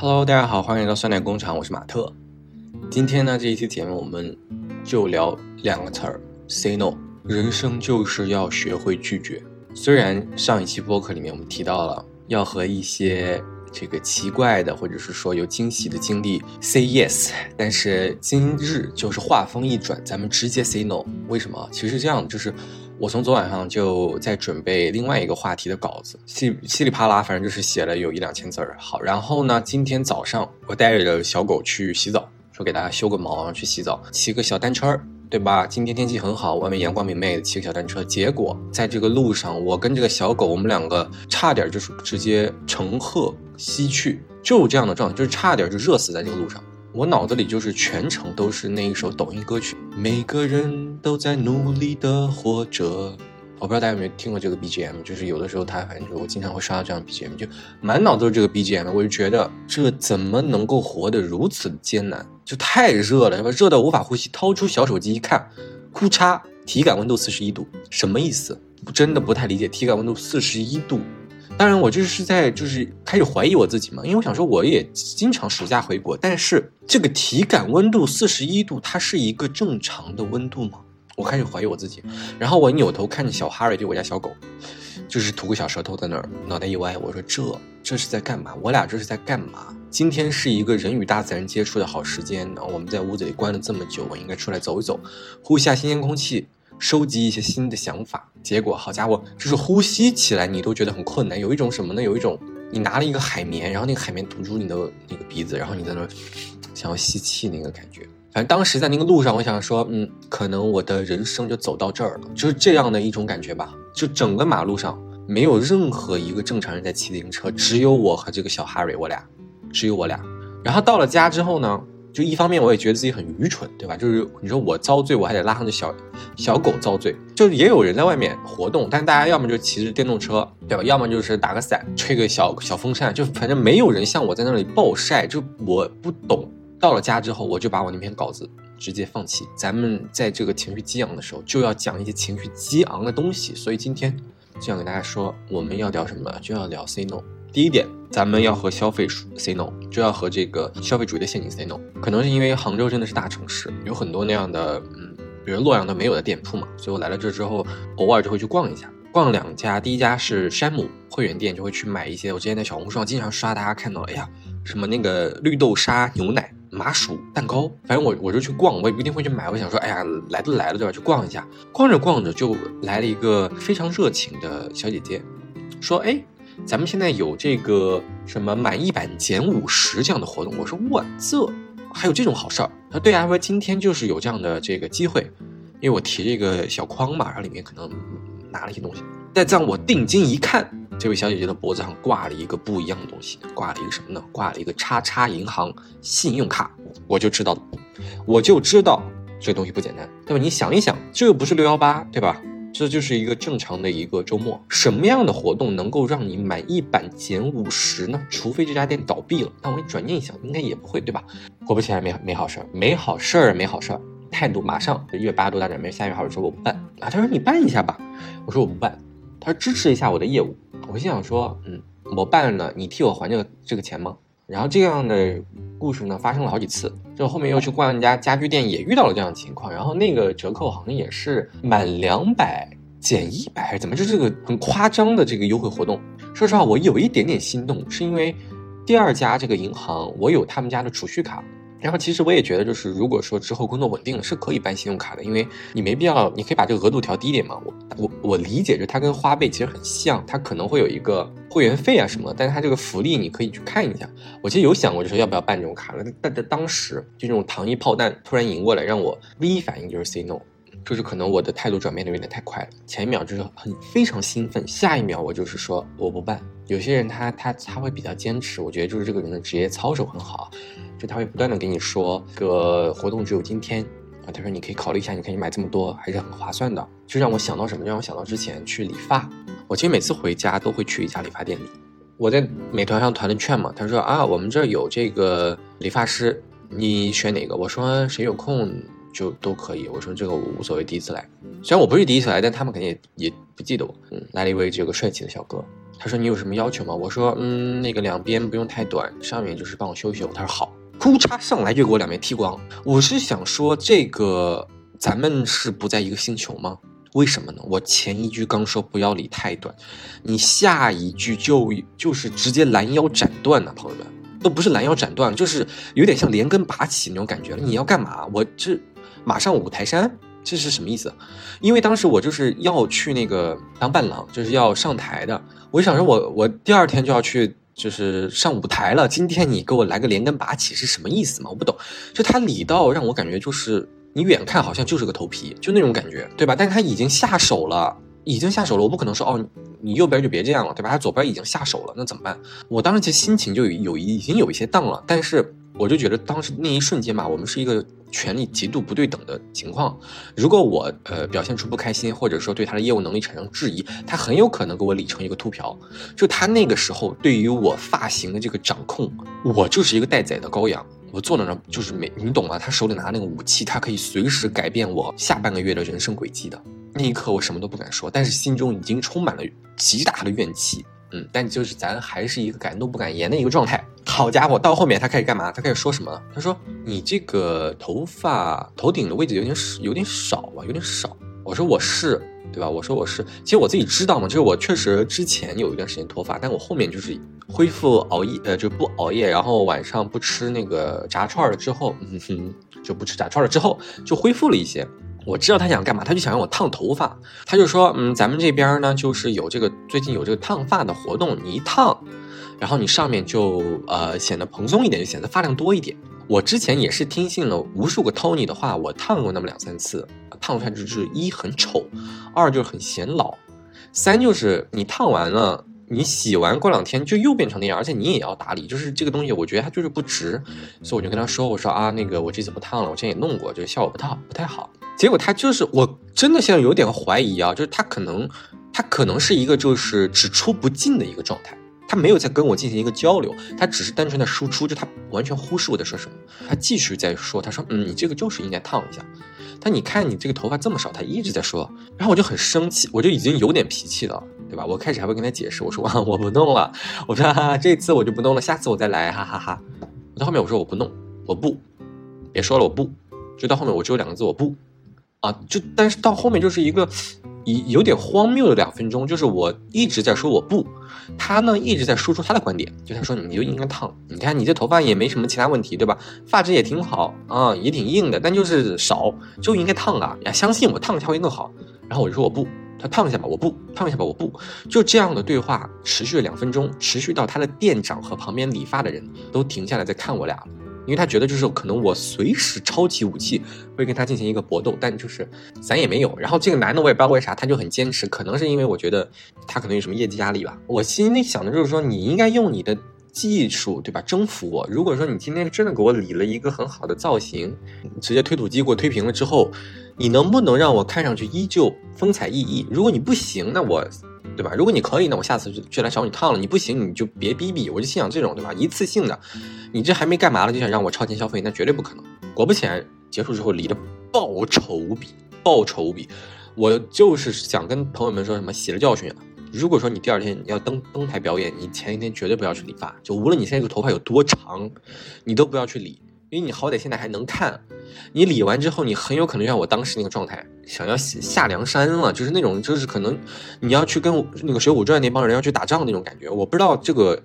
Hello，大家好，欢迎来到酸奶工厂，我是马特。今天呢，这一期节目我们就聊两个词儿：say no。人生就是要学会拒绝。虽然上一期播客里面我们提到了要和一些这个奇怪的或者是说有惊喜的经历 say yes，但是今日就是话锋一转，咱们直接 say no。为什么？其实这样，就是我从昨晚上就在准备另外一个话题的稿子，稀稀里啪啦，反正就是写了有一两千字儿。好，然后呢，今天早上我带着小狗去洗澡，说给大家修个毛，然后去洗澡，骑个小单车儿。对吧？今天天气很好，外面阳光明媚，骑个小单车。结果在这个路上，我跟这个小狗，我们两个差点就是直接乘鹤西去，就这样的状态，就是差点就热死在这个路上。我脑子里就是全程都是那一首抖音歌曲，每个人都在努力的活着。我不知道大家有没有听过这个 BGM，就是有的时候它反正就我经常会刷到这样 BGM，就满脑子都是这个 BGM，我就觉得这怎么能够活得如此的艰难？就太热了，是吧？热到无法呼吸。掏出小手机一看，库嚓，体感温度四十一度，什么意思？真的不太理解。体感温度四十一度，当然我就是在就是开始怀疑我自己嘛，因为我想说我也经常暑假回国，但是这个体感温度四十一度，它是一个正常的温度吗？我开始怀疑我自己，然后我扭头看着小哈瑞，就我家小狗，就是吐个小舌头在那儿，脑袋一歪，我说这这是在干嘛？我俩这是在干嘛？今天是一个人与大自然接触的好时间呢。我们在屋子里关了这么久，我应该出来走一走，呼吸下新鲜空气，收集一些新的想法。结果好家伙，就是呼吸起来你都觉得很困难，有一种什么呢？有一种你拿了一个海绵，然后那个海绵堵住你的那个鼻子，然后你在那想要吸气那个感觉。反正当时在那个路上，我想说，嗯，可能我的人生就走到这儿了，就是这样的一种感觉吧。就整个马路上没有任何一个正常人在骑自行车，只有我和这个小哈瑞，我俩，只有我俩。然后到了家之后呢，就一方面我也觉得自己很愚蠢，对吧？就是你说我遭罪，我还得拉上这小小狗遭罪。就是也有人在外面活动，但大家要么就骑着电动车，对吧？要么就是打个伞，吹个小小风扇，就反正没有人像我在那里暴晒。就我不懂。到了家之后，我就把我那篇稿子直接放弃。咱们在这个情绪激昂的时候，就要讲一些情绪激昂的东西。所以今天就想给大家说，我们要聊什么？就要聊 say no。第一点，咱们要和消费 say no，就要和这个消费主义的陷阱 say no。可能是因为杭州真的是大城市，有很多那样的，嗯，比如洛阳都没有的店铺嘛。所以我来了这之后，偶尔就会去逛一下。逛两家，第一家是山姆会员店，就会去买一些。我之前在小红书上经常刷，大家看到，哎呀，什么那个绿豆沙牛奶。麻薯蛋糕，反正我我就去逛，我也不一定会去买。我想说，哎呀，来都来了，对吧？去逛一下。逛着逛着，就来了一个非常热情的小姐姐，说：“哎，咱们现在有这个什么满一百减五十这样的活动。”我说：“哇，这还有这种好事儿？”他说：“对啊，说今天就是有这样的这个机会，因为我提这个小筐嘛，然后里面可能拿了一些东西。但这样我定睛一看。”这位小姐姐的脖子上挂了一个不一样的东西，挂了一个什么呢？挂了一个叉叉银行信用卡，我就知道，我就知道这东西不简单，对吧？你想一想，这又不是六幺八，对吧？这就是一个正常的一个周末，什么样的活动能够让你满一百减五十呢？除非这家店倒闭了，但我一转念一想，应该也不会，对吧？果不其然，没没好事儿，没好事儿，没好事儿，态度马上一月八度大转变，下月好事说我不办啊，他说你办一下吧，我说我不办，他说支持一下我的业务。我心想说，嗯，我办了，你替我还这个这个钱吗？然后这样的故事呢，发生了好几次。就后面又去逛一家家居店，也遇到了这样的情况。然后那个折扣好像也是满两百减一百，还是怎么？就这个很夸张的这个优惠活动。说实话，我有一点点心动，是因为第二家这个银行，我有他们家的储蓄卡。然后其实我也觉得，就是如果说之后工作稳定了，是可以办信用卡的，因为你没必要，你可以把这个额度调低一点嘛。我我我理解，就它跟花呗其实很像，它可能会有一个会员费啊什么，但是它这个福利你可以去看一下。我其实有想过，就是要不要办这种卡了，但但当时就这种糖衣炮弹突然迎过来，让我第一反应就是 say no，就是可能我的态度转变的有点太快了，前一秒就是很非常兴奋，下一秒我就是说我不办。有些人他他他会比较坚持，我觉得就是这个人的职业操守很好。就他会不断的跟你说，个活动只有今天啊。他说你可以考虑一下，你可以买这么多，还是很划算的。就让我想到什么？让我想到之前去理发。我其实每次回家都会去一家理发店里。我在美团上团了券嘛，他说啊，我们这儿有这个理发师，你选哪个？我说谁有空就都可以。我说这个我无所谓，第一次来。虽然我不是第一次来，但他们肯定也也不记得我。嗯，来了一位这个帅气的小哥。他说你有什么要求吗？我说嗯，那个两边不用太短，上面就是帮我修修。他说好，哭嚓上来就给我两边剃光。我是想说这个咱们是不在一个星球吗？为什么呢？我前一句刚说不要理太短，你下一句就就是直接拦腰斩断呢，朋友们都不是拦腰斩断，就是有点像连根拔起那种感觉了。你要干嘛？我这马上五台山。这是什么意思？因为当时我就是要去那个当伴郎，就是要上台的。我就想说，我我第二天就要去，就是上舞台了。今天你给我来个连根拔起是什么意思嘛？我不懂。就他理到让我感觉就是你远看好像就是个头皮，就那种感觉，对吧？但是他已经下手了，已经下手了。我不可能说哦，你右边就别这样了，对吧？他左边已经下手了，那怎么办？我当时其实心情就有有已经有一些荡了，但是。我就觉得当时那一瞬间吧，我们是一个权力极度不对等的情况。如果我呃表现出不开心，或者说对他的业务能力产生质疑，他很有可能给我理成一个秃瓢。就他那个时候对于我发型的这个掌控，我就是一个待宰的羔羊。我坐在那儿就是没你懂吗？他手里拿那个武器，他可以随时改变我下半个月的人生轨迹的。那一刻我什么都不敢说，但是心中已经充满了极大的怨气。嗯，但就是咱还是一个敢怒不敢言的一个状态。好家伙，到后面他开始干嘛？他开始说什么了？他说：“你这个头发头顶的位置有点有点少啊，有点少。”我说：“我是，对吧？”我说：“我是。”其实我自己知道嘛，就是我确实之前有一段时间脱发，但我后面就是恢复熬夜，呃，就不熬夜，然后晚上不吃那个炸串了之后，嗯哼，就不吃炸串了之后，就恢复了一些。我知道他想干嘛，他就想让我烫头发。他就说，嗯，咱们这边呢，就是有这个最近有这个烫发的活动，你一烫，然后你上面就呃显得蓬松一点，就显得发量多一点。我之前也是听信了无数个 Tony 的话，我烫过那么两三次，烫出来就是一很丑，二就是很显老，三就是你烫完了。你洗完过两天就又变成那样，而且你也要打理，就是这个东西，我觉得它就是不值，所以我就跟他说，我说啊，那个我这次不烫了，我之前也弄过，这个效果不太好不太好。结果他就是我真的现在有点怀疑啊，就是他可能他可能是一个就是只出不进的一个状态，他没有在跟我进行一个交流，他只是单纯的输出，就他完全忽视我在说什么。他继续在说，他说嗯，你这个就是应该烫一下。但你看你这个头发这么少，他一直在说，然后我就很生气，我就已经有点脾气了，对吧？我开始还会跟他解释，我说啊，我不弄了，我说哈哈，这次我就不弄了，下次我再来，哈哈哈。到后面我说我不弄，我不，别说了，我不，就到后面我只有两个字，我不，啊，就但是到后面就是一个。有点荒谬的两分钟，就是我一直在说我不，他呢一直在输出他的观点，就他说你就应该烫，你看你这头发也没什么其他问题，对吧？发质也挺好啊，也挺硬的，但就是少，就应该烫啊！呀，相信我，烫一下会更好。然后我就说我不，他烫一下吧，我不，烫一下吧，我不，就这样的对话持续了两分钟，持续到他的店长和旁边理发的人都停下来在看我俩。因为他觉得就是可能我随时抄起武器会跟他进行一个搏斗，但就是咱也没有。然后这个男的我也不知道为啥，他就很坚持，可能是因为我觉得他可能有什么业绩压力吧。我心里想的就是说，你应该用你的技术，对吧，征服我。如果说你今天真的给我理了一个很好的造型，直接推土机给我推平了之后，你能不能让我看上去依旧风采奕奕？如果你不行，那我。对吧？如果你可以，那我下次就就来找你烫了。你不行，你就别逼逼。我就心想这种，对吧？一次性的，你这还没干嘛了，就想让我超前消费，那绝对不可能。果不其然，结束之后理的爆丑无比，爆丑无比。我就是想跟朋友们说什么，洗了教训啊。如果说你第二天要登登台表演，你前一天绝对不要去理发，就无论你现在这个头发有多长，你都不要去理。因为你好歹现在还能看，你理完之后，你很有可能像我当时那个状态，想要下梁山了，就是那种，就是可能你要去跟那个《水浒传》那帮人要去打仗那种感觉。我不知道这个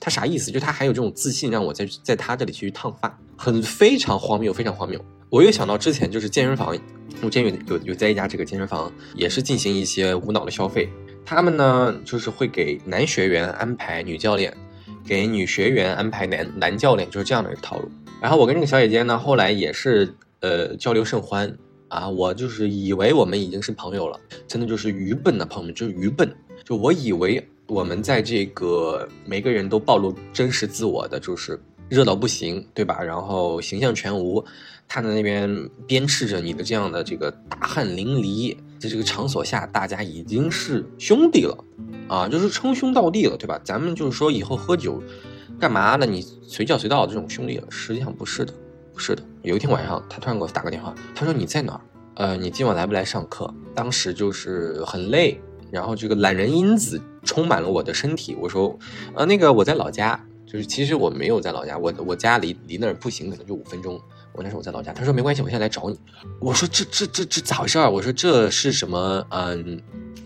他啥意思，就他还有这种自信，让我在在他这里去烫发，很非常荒谬，非常荒谬。我又想到之前就是健身房，我之前有有有在一家这个健身房，也是进行一些无脑的消费，他们呢就是会给男学员安排女教练，给女学员安排男男教练，就是这样的一个套路。然后我跟这个小姐姐呢，后来也是呃交流甚欢啊，我就是以为我们已经是朋友了，真的就是愚笨的朋友们，就是愚笨。就我以为我们在这个每个人都暴露真实自我的，就是热到不行，对吧？然后形象全无，他在那边鞭笞着你的这样的这个大汗淋漓，在这个场所下，大家已经是兄弟了啊，就是称兄道弟了，对吧？咱们就是说以后喝酒。干嘛呢？你随叫随到这种兄弟了？实际上不是的，不是的。有一天晚上，他突然给我打个电话，他说：“你在哪儿？呃，你今晚来不来上课？”当时就是很累然后这个懒人因子充满了我的身体。我说，呃，那个我在老家，就是其实我没有在老家，我我家离离那儿步行可能就五分钟。我那时候我在老家，他说没关系，我现在来找你。我说这这这这咋回事儿？我说这是什么？嗯，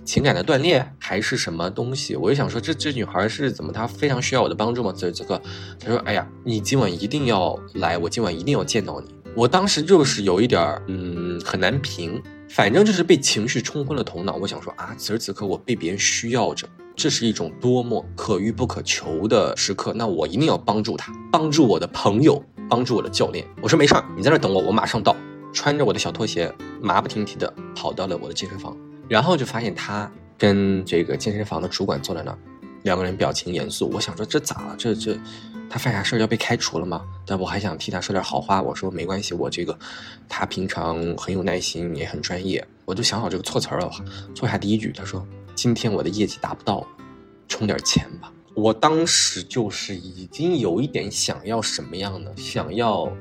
情感的断裂还是什么东西？我就想说这这女孩是怎么？她非常需要我的帮助吗？此时此刻，她说，哎呀，你今晚一定要来，我今晚一定要见到你。我当时就是有一点儿，嗯，很难评，反正就是被情绪冲昏了头脑。我想说啊，此时此刻我被别人需要着，这是一种多么可遇不可求的时刻。那我一定要帮助他，帮助我的朋友，帮助我的教练。我说没事儿，你在那等我，我马上到。穿着我的小拖鞋，马不停蹄的跑到了我的健身房，然后就发现他跟这个健身房的主管坐在那儿，两个人表情严肃。我想说这咋了？这这。他犯啥事儿要被开除了吗？但我还想替他说点好话。我说没关系，我这个他平常很有耐心，也很专业。我就想好这个措辞了，坐下第一句。他说：“今天我的业绩达不到，充点钱吧。”我当时就是已经有一点想要什么样的，想要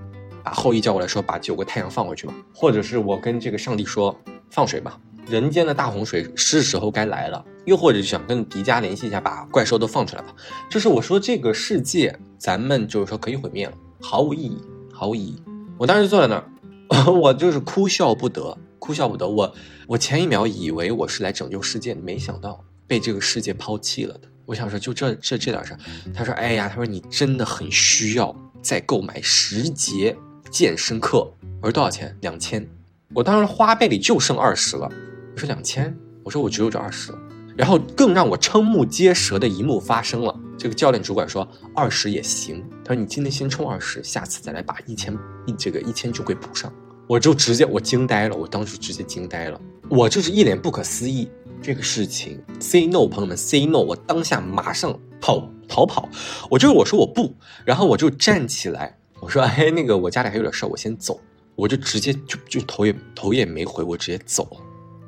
把后羿叫过来说把九个太阳放回去吧，或者是我跟这个上帝说放水吧。人间的大洪水是时候该来了，又或者想跟迪迦联系一下，把怪兽都放出来吧。就是我说这个世界，咱们就是说可以毁灭了，毫无意义，毫无意义。我当时坐在那儿，我就是哭笑不得，哭笑不得。我我前一秒以为我是来拯救世界的，没想到被这个世界抛弃了的。我想说，就这这这点事儿。他说，哎呀，他说你真的很需要再购买十节健身课。我说多少钱？两千。我当时花呗里就剩二十了。我说两千，我说我只有这二十，然后更让我瞠目结舌的一幕发生了。这个教练主管说二十也行，他说你今天先充二十，下次再来把一千一这个一千就给补上。我就直接我惊呆了，我当时直接惊呆了，我就是一脸不可思议这个事情。Say no，朋友们，Say no，我当下马上跑逃跑，我就是我说我不，然后我就站起来，我说哎那个我家里还有点事儿，我先走，我就直接就就头也头也没回，我直接走了。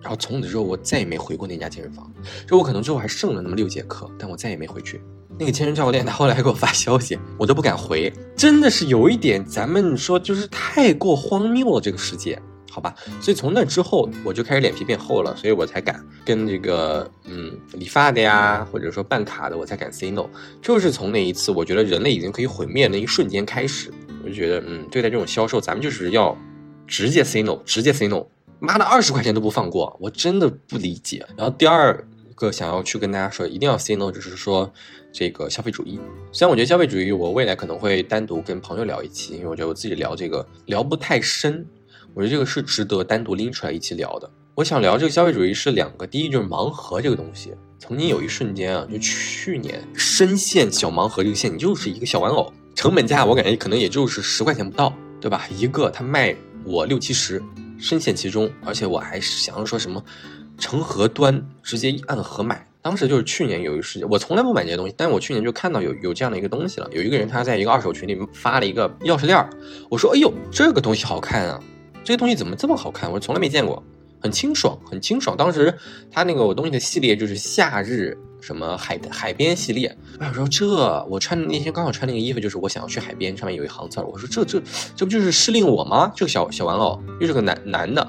然后从此之后，我再也没回过那家健身房。就我可能最后还剩了那么六节课，但我再也没回去。那个健身教练他后来还给我发消息，我都不敢回，真的是有一点，咱们说就是太过荒谬了这个世界，好吧？所以从那之后，我就开始脸皮变厚了，所以我才敢跟这个嗯理发的呀，或者说办卡的，我才敢 say no。就是从那一次，我觉得人类已经可以毁灭那一瞬间开始，我就觉得嗯，对待这种销售，咱们就是要直接 say no，直接 say no。妈的，二十块钱都不放过，我真的不理解。然后第二个想要去跟大家说，一定要 say no，就是说这个消费主义。虽然我觉得消费主义，我未来可能会单独跟朋友聊一期，因为我觉得我自己聊这个聊不太深，我觉得这个是值得单独拎出来一起聊的。我想聊这个消费主义是两个，第一就是盲盒这个东西，曾经有一瞬间啊，就去年深陷小盲盒这个陷阱，就是一个小玩偶，成本价我感觉可能也就是十块钱不到，对吧？一个它卖我六七十。深陷其中，而且我还想要说什么，成盒端直接按盒买。当时就是去年有一时间，我从来不买这些东西，但是我去年就看到有有这样的一个东西了。有一个人他在一个二手群里发了一个钥匙链，我说：“哎呦，这个东西好看啊！这个东西怎么这么好看？我从来没见过，很清爽，很清爽。”当时他那个我东西的系列就是夏日。什么海海边系列？我想说这我穿那天刚好穿那个衣服，就是我想要去海边，上面有一行字儿。我说这这这不就是失令我吗？这个小小玩偶又是个男男的，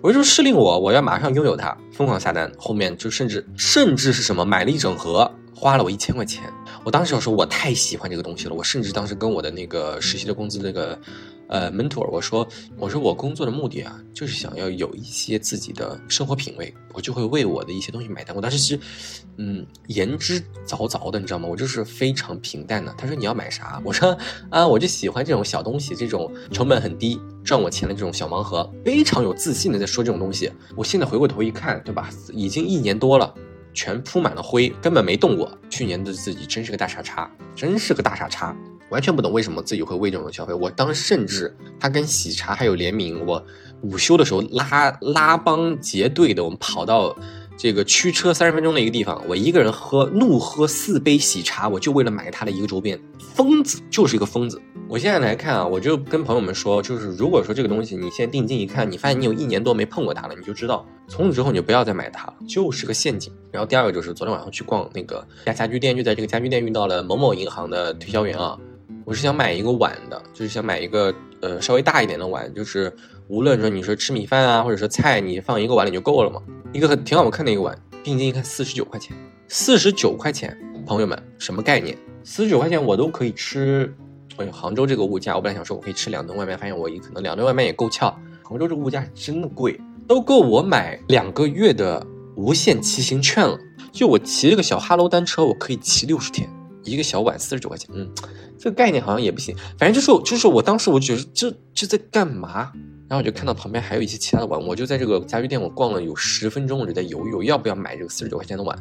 我说失令我，我要马上拥有它，疯狂下单。后面就甚至甚至是什么买了一整盒，花了我一千块钱。我当时要说我太喜欢这个东西了，我甚至当时跟我的那个实习的工资那个。呃，mentor，我说，我说我工作的目的啊，就是想要有一些自己的生活品味，我就会为我的一些东西买单。我当时其实，嗯，言之凿凿的，你知道吗？我就是非常平淡的。他说你要买啥？我说啊，我就喜欢这种小东西，这种成本很低，赚我钱的这种小盲盒，非常有自信的在说这种东西。我现在回过头一看，对吧？已经一年多了，全铺满了灰，根本没动过。去年的自己真是个大傻叉，真是个大傻叉。完全不懂为什么自己会为这种消费。我当甚至他跟喜茶还有联名，我午休的时候拉拉帮结队的，我们跑到这个驱车三十分钟的一个地方，我一个人喝怒喝四杯喜茶，我就为了买他的一个周边。疯子就是一个疯子。我现在来看啊，我就跟朋友们说，就是如果说这个东西你现在定睛一看，你发现你有一年多没碰过它了，你就知道从此之后你就不要再买它了，就是个陷阱。然后第二个就是昨天晚上去逛那个家家居店，就在这个家居店遇到了某某银行的推销员啊。我是想买一个碗的，就是想买一个呃稍微大一点的碗，就是无论说你说吃米饭啊，或者说菜，你放一个碗里就够了嘛。一个很挺好看的一个碗，定金一看四十九块钱，四十九块钱，朋友们什么概念？四十九块钱我都可以吃。哎呦，杭州这个物价，我本来想说我可以吃两顿外卖，发现我一可能两顿外卖也够呛。杭州这个物价真的贵，都够我买两个月的无限骑行券了。就我骑这个小哈喽单车，我可以骑六十天，一个小碗四十九块钱。嗯，这个概念好像也不行。反正就是就是我当时我觉得这这在干嘛？然后我就看到旁边还有一些其他的碗，我就在这个家具店我逛了有十分钟，我就在犹豫要不要买这个四十九块钱的碗。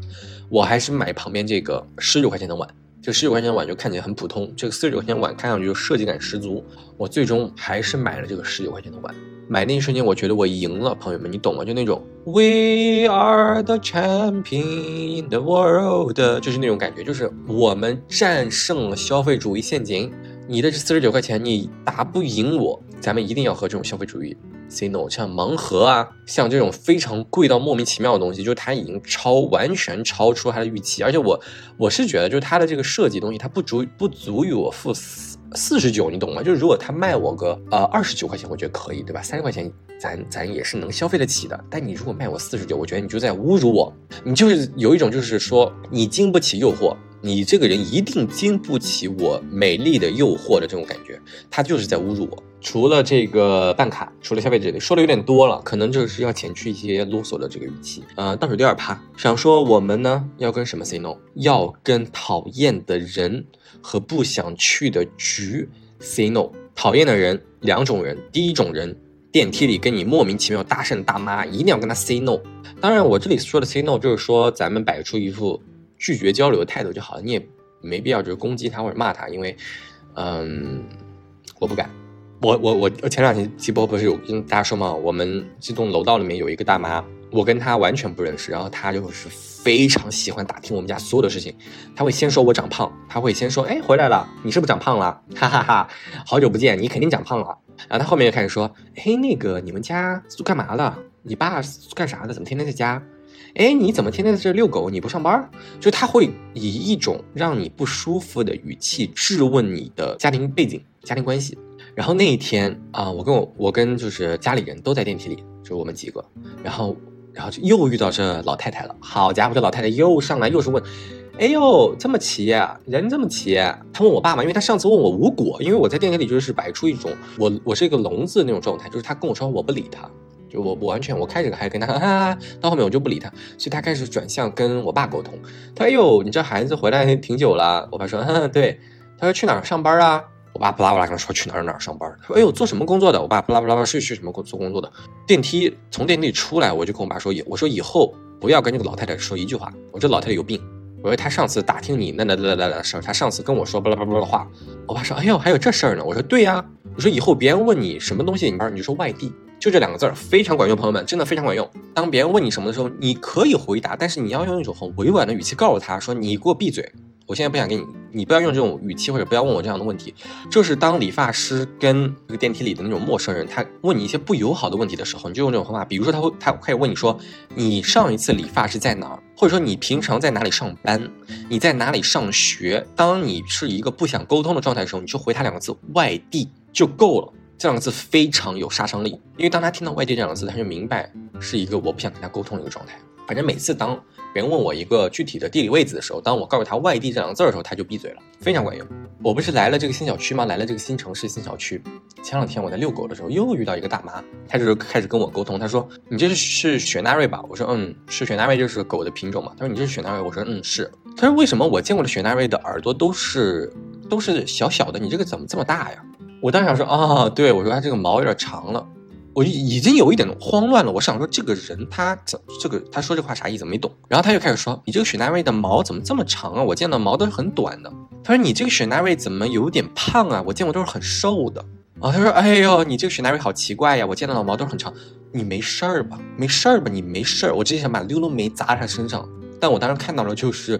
我还是买旁边这个十九块钱的碗。这十九块钱的碗就看起来很普通，这个四十九块钱碗看上去就设计感十足。我最终还是买了这个十九块钱的碗。买那一瞬间，我觉得我赢了，朋友们，你懂吗？就那种 We are the champion in the world，就是那种感觉，就是我们战胜了消费主义陷阱。你的这四十九块钱，你打不赢我，咱们一定要和这种消费主义。Say no，像盲盒啊，像这种非常贵到莫名其妙的东西，就是它已经超完全超出它的预期，而且我我是觉得，就是它的这个设计东西，它不足不足以我付四四十九，你懂吗？就是如果他卖我个呃二十九块钱，我觉得可以，对吧？三十块钱咱咱也是能消费得起的。但你如果卖我四十九，我觉得你就在侮辱我，你就是有一种就是说你经不起诱惑。你这个人一定经不起我美丽的诱惑的这种感觉，他就是在侮辱我。除了这个办卡，除了消费者说的有点多了，可能就是要减去一些啰嗦的这个语气。呃，倒数第二趴，想说我们呢要跟什么 say no？要跟讨厌的人和不想去的局 say no。讨厌的人两种人，第一种人，电梯里跟你莫名其妙搭讪的大妈，一定要跟他 say no。当然，我这里说的 say no 就是说咱们摆出一副。拒绝交流的态度就好了，你也没必要就是攻击他或者骂他，因为，嗯，我不敢。我我我前两天直播不是有跟大家说吗？我们这栋楼道里面有一个大妈，我跟她完全不认识，然后她就是非常喜欢打听我们家所有的事情。她会先说我长胖，她会先说，哎，回来了，你是不是长胖了？哈哈哈，好久不见，你肯定长胖了。然后她后面又开始说，嘿，那个你们家干嘛了？你爸干啥的？怎么天天在家？哎，你怎么天天在这遛狗？你不上班？就他会以一种让你不舒服的语气质问你的家庭背景、家庭关系。然后那一天啊，我跟我我跟就是家里人都在电梯里，就我们几个。然后然后就又遇到这老太太了。好家伙，这老太太又上来又是问，哎呦，这么齐，人这么齐。他问我爸嘛，因为他上次问我无果，因为我在电梯里就是摆出一种我我是一个聋子那种状态，就是他跟我说我不理他。我我完全我开始还跟他，到后面我就不理他，所以他开始转向跟我爸沟通。他：“哎呦，你这孩子回来挺久了。”我爸说：“对。”他说：“去哪儿上班啊？”我爸不拉不拉跟他说：“去哪儿哪儿上班。”他说：“哎呦，做什么工作的？”我爸不拉不拉是去什么工做工作的？电梯从电梯里出来，我就跟我爸说：“我说以后不要跟这个老太太说一句话。我这老太太有病。我说她上次打听你那那那那那事儿，她上次跟我说巴拉巴拉巴拉的话。”我爸说：“哎呦，还有这事儿呢。”我说：“对呀。”我说：“以后别人问你什么东西，你你就说外地。”就这两个字儿非常管用，朋友们，真的非常管用。当别人问你什么的时候，你可以回答，但是你要用一种很委婉的语气告诉他说：“你给我闭嘴，我现在不想跟你，你不要用这种语气，或者不要问我这样的问题。”就是当理发师跟这个电梯里的那种陌生人，他问你一些不友好的问题的时候，你就用这种方法。比如说，他会他可以问你说：“你上一次理发是在哪儿？”或者说你平常在哪里上班？你在哪里上学？当你是一个不想沟通的状态的时候，你就回他两个字：“外地”就够了。这两个字非常有杀伤力，因为当他听到“外地”这两个字，他就明白是一个我不想跟他沟通的一个状态。反正每次当别人问我一个具体的地理位置的时候，当我告诉他“外地”这两个字的时候，他就闭嘴了，非常管用。我不是来了这个新小区吗？来了这个新城市新小区。前两天我在遛狗的时候，又遇到一个大妈，她就是开始跟我沟通。她说：“你这是是雪纳瑞吧？”我说：“嗯，是雪纳瑞，就是狗的品种嘛。”她说：“你这是雪纳瑞？”我说：“嗯，是。”她说：“为什么我见过的雪纳瑞的耳朵都是都是小小的，你这个怎么这么大呀？”我当时想说啊，对我说他这个毛有点长了，我就已经有一点慌乱了。我想说这个人他怎这个他说这话啥意思没懂。然后他就开始说你这个雪纳瑞的毛怎么这么长啊？我见到毛都是很短的。他说你这个雪纳瑞怎么有点胖啊？我见过都是很瘦的。啊，他说哎呦你这个雪纳瑞好奇怪呀，我见到的毛都是很长。你没事儿吧？没事儿吧？你没事儿？我之前想把溜溜梅砸他身上，但我当时看到了就是。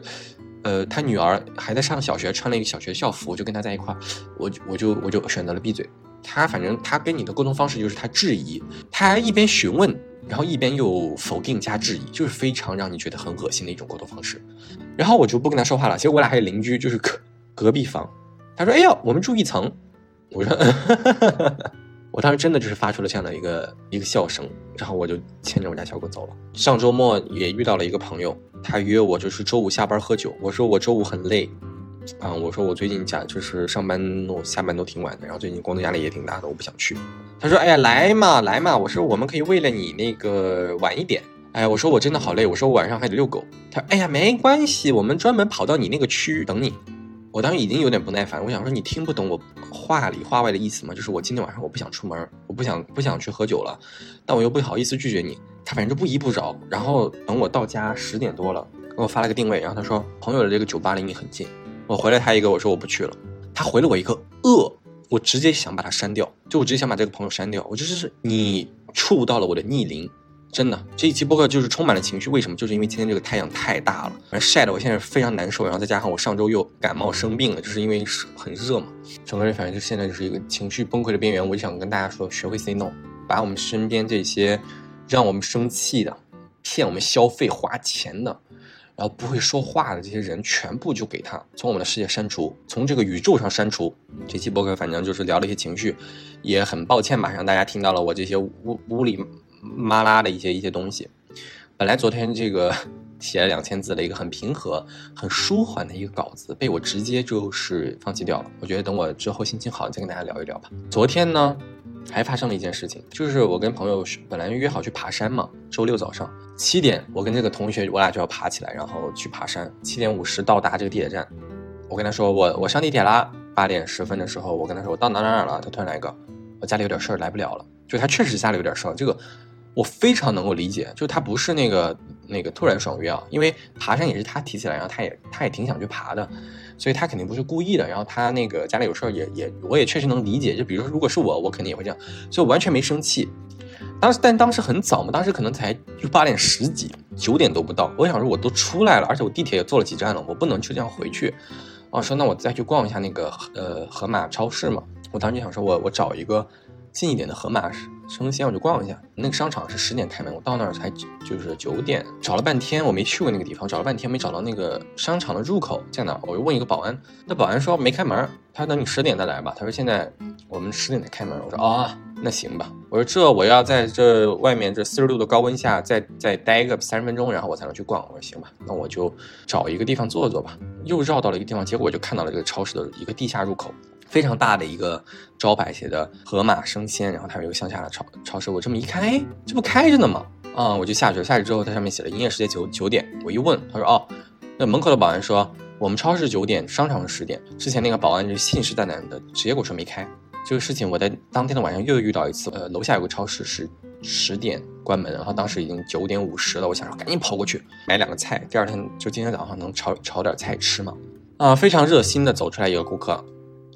呃，他女儿还在上小学，穿了一个小学校服，就跟他在一块儿，我我就我就选择了闭嘴。他反正他跟你的沟通方式就是他质疑，他一边询问，然后一边又否定加质疑，就是非常让你觉得很恶心的一种沟通方式。然后我就不跟他说话了。其实我俩还有邻居，就是隔隔壁房。他说：“哎呦，我们住一层。”我说：“哈哈哈我当时真的就是发出了这样的一个一个笑声，然后我就牵着我家小狗走了。上周末也遇到了一个朋友，他约我就是周五下班喝酒。我说我周五很累，啊，我说我最近家就是上班我下班都挺晚的，然后最近工作压力也挺大的，我不想去。他说，哎呀，来嘛来嘛，我说我们可以为了你那个晚一点。哎，我说我真的好累，我说我晚上还得遛狗。他说，哎呀，没关系，我们专门跑到你那个区等你。我当时已经有点不耐烦，我想说你听不懂我话里话外的意思吗？就是我今天晚上我不想出门，我不想不想去喝酒了，但我又不好意思拒绝你。他反正就不依不饶，然后等我到家十点多了，给我发了个定位，然后他说朋友的这个酒吧离你很近。我回了他一个，我说我不去了。他回了我一个恶，我直接想把他删掉，就我直接想把这个朋友删掉。我就是你触到了我的逆鳞。真的，这一期播客就是充满了情绪。为什么？就是因为今天这个太阳太大了，反正晒得我现在非常难受。然后再加上我上周又感冒生病了，就是因为很热嘛，整个人反正就现在就是一个情绪崩溃的边缘。我就想跟大家说，学会 say no，把我们身边这些让我们生气的、骗我们消费花钱的，然后不会说话的这些人，全部就给他从我们的世界删除，从这个宇宙上删除。这期播客反正就是聊了一些情绪，也很抱歉吧，让大家听到了我这些屋屋里。麻拉的一些一些东西，本来昨天这个 写了两千字的一个很平和、很舒缓的一个稿子，被我直接就是放弃掉了。我觉得等我之后心情好再跟大家聊一聊吧。昨天呢，还发生了一件事情，就是我跟朋友本来约好去爬山嘛，周六早上七点，我跟这个同学我俩就要爬起来，然后去爬山。七点五十到达这个地铁站，我跟他说我我上地铁啦。八点十分的时候，我跟他说我到哪哪哪了，他突然来一个，我家里有点事儿来不了了。就他确实家里有点事儿，这个。我非常能够理解，就他不是那个那个突然爽约啊，因为爬山也是他提起来，然后他也他也挺想去爬的，所以他肯定不是故意的。然后他那个家里有事儿，也也我也确实能理解。就比如说，如果是我，我肯定也会这样，所以完全没生气。当时但当时很早嘛，当时可能才就八点十几，九点都不到。我想说我都出来了，而且我地铁也坐了几站了，我不能就这样回去。哦，说那我再去逛一下那个呃盒马超市嘛。我当时就想说我我找一个。近一点的盒马生鲜，我就逛一下。那个商场是十点开门，我到那儿才就是九点，找了半天我没去过那个地方，找了半天没找到那个商场的入口在哪。我就问一个保安，那保安说没开门，他等你十点再来吧。他说现在我们十点才开门。我说啊，那行吧。我说这我要在这外面这四十度的高温下再再待个三十分钟，然后我才能去逛。我说行吧，那我就找一个地方坐坐吧。又绕到了一个地方，结果我就看到了这个超市的一个地下入口。非常大的一个招牌，写的“盒马生鲜”，然后它有一个向下的超超市。我这么一看，哎，这不开着呢吗？啊，我就下去了。下去之后，它上面写了营业时间九九点。我一问，他说：“哦，那门口的保安说我们超市九点，商场是十点。”之前那个保安就信誓旦旦的直接跟我说没开。这个事情我在当天的晚上又遇到一次。呃，楼下有个超市是十点关门，然后当时已经九点五十了。我想说赶紧跑过去买两个菜，第二天就今天早上能炒炒点菜吃嘛。啊，非常热心的走出来一个顾客。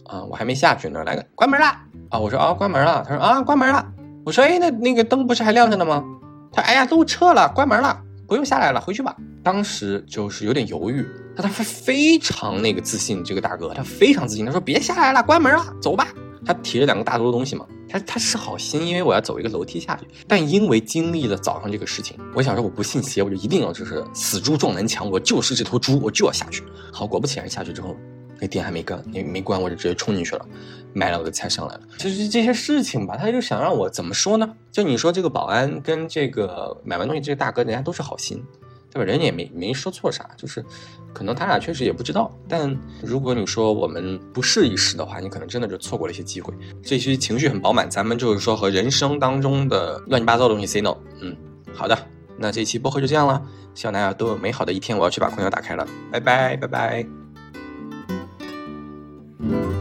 啊，我还没下去呢，来个关门了啊！我说啊，关门了。他说啊，关门了。我说哎，那那个灯不是还亮着呢吗？他哎呀，都撤了，关门了，不用下来了，回去吧。当时就是有点犹豫，他他非常那个自信，这个大哥他非常自信，他说别下来了，关门了，走吧。他提着两个大兜的东西嘛，他他是好心，因为我要走一个楼梯下去，但因为经历了早上这个事情，我想说我不信邪，我就一定要就是死猪撞南墙，我就是这头猪，我就要下去。好，果不其然下去之后。那店还没关，没没关，我就直接冲进去了，买了我的菜上来了。其实这些事情吧，他就想让我怎么说呢？就你说这个保安跟这个买完东西这个大哥，人家都是好心，对吧？人家也没没说错啥，就是可能他俩确实也不知道。但如果你说我们不试一试的话，你可能真的就错过了一些机会。这期情绪很饱满，咱们就是说和人生当中的乱七八糟的东西 say no。嗯，好的，那这期播客就这样了，希望大家都有美好的一天。我要去把空调打开了，拜拜拜拜。Thank you.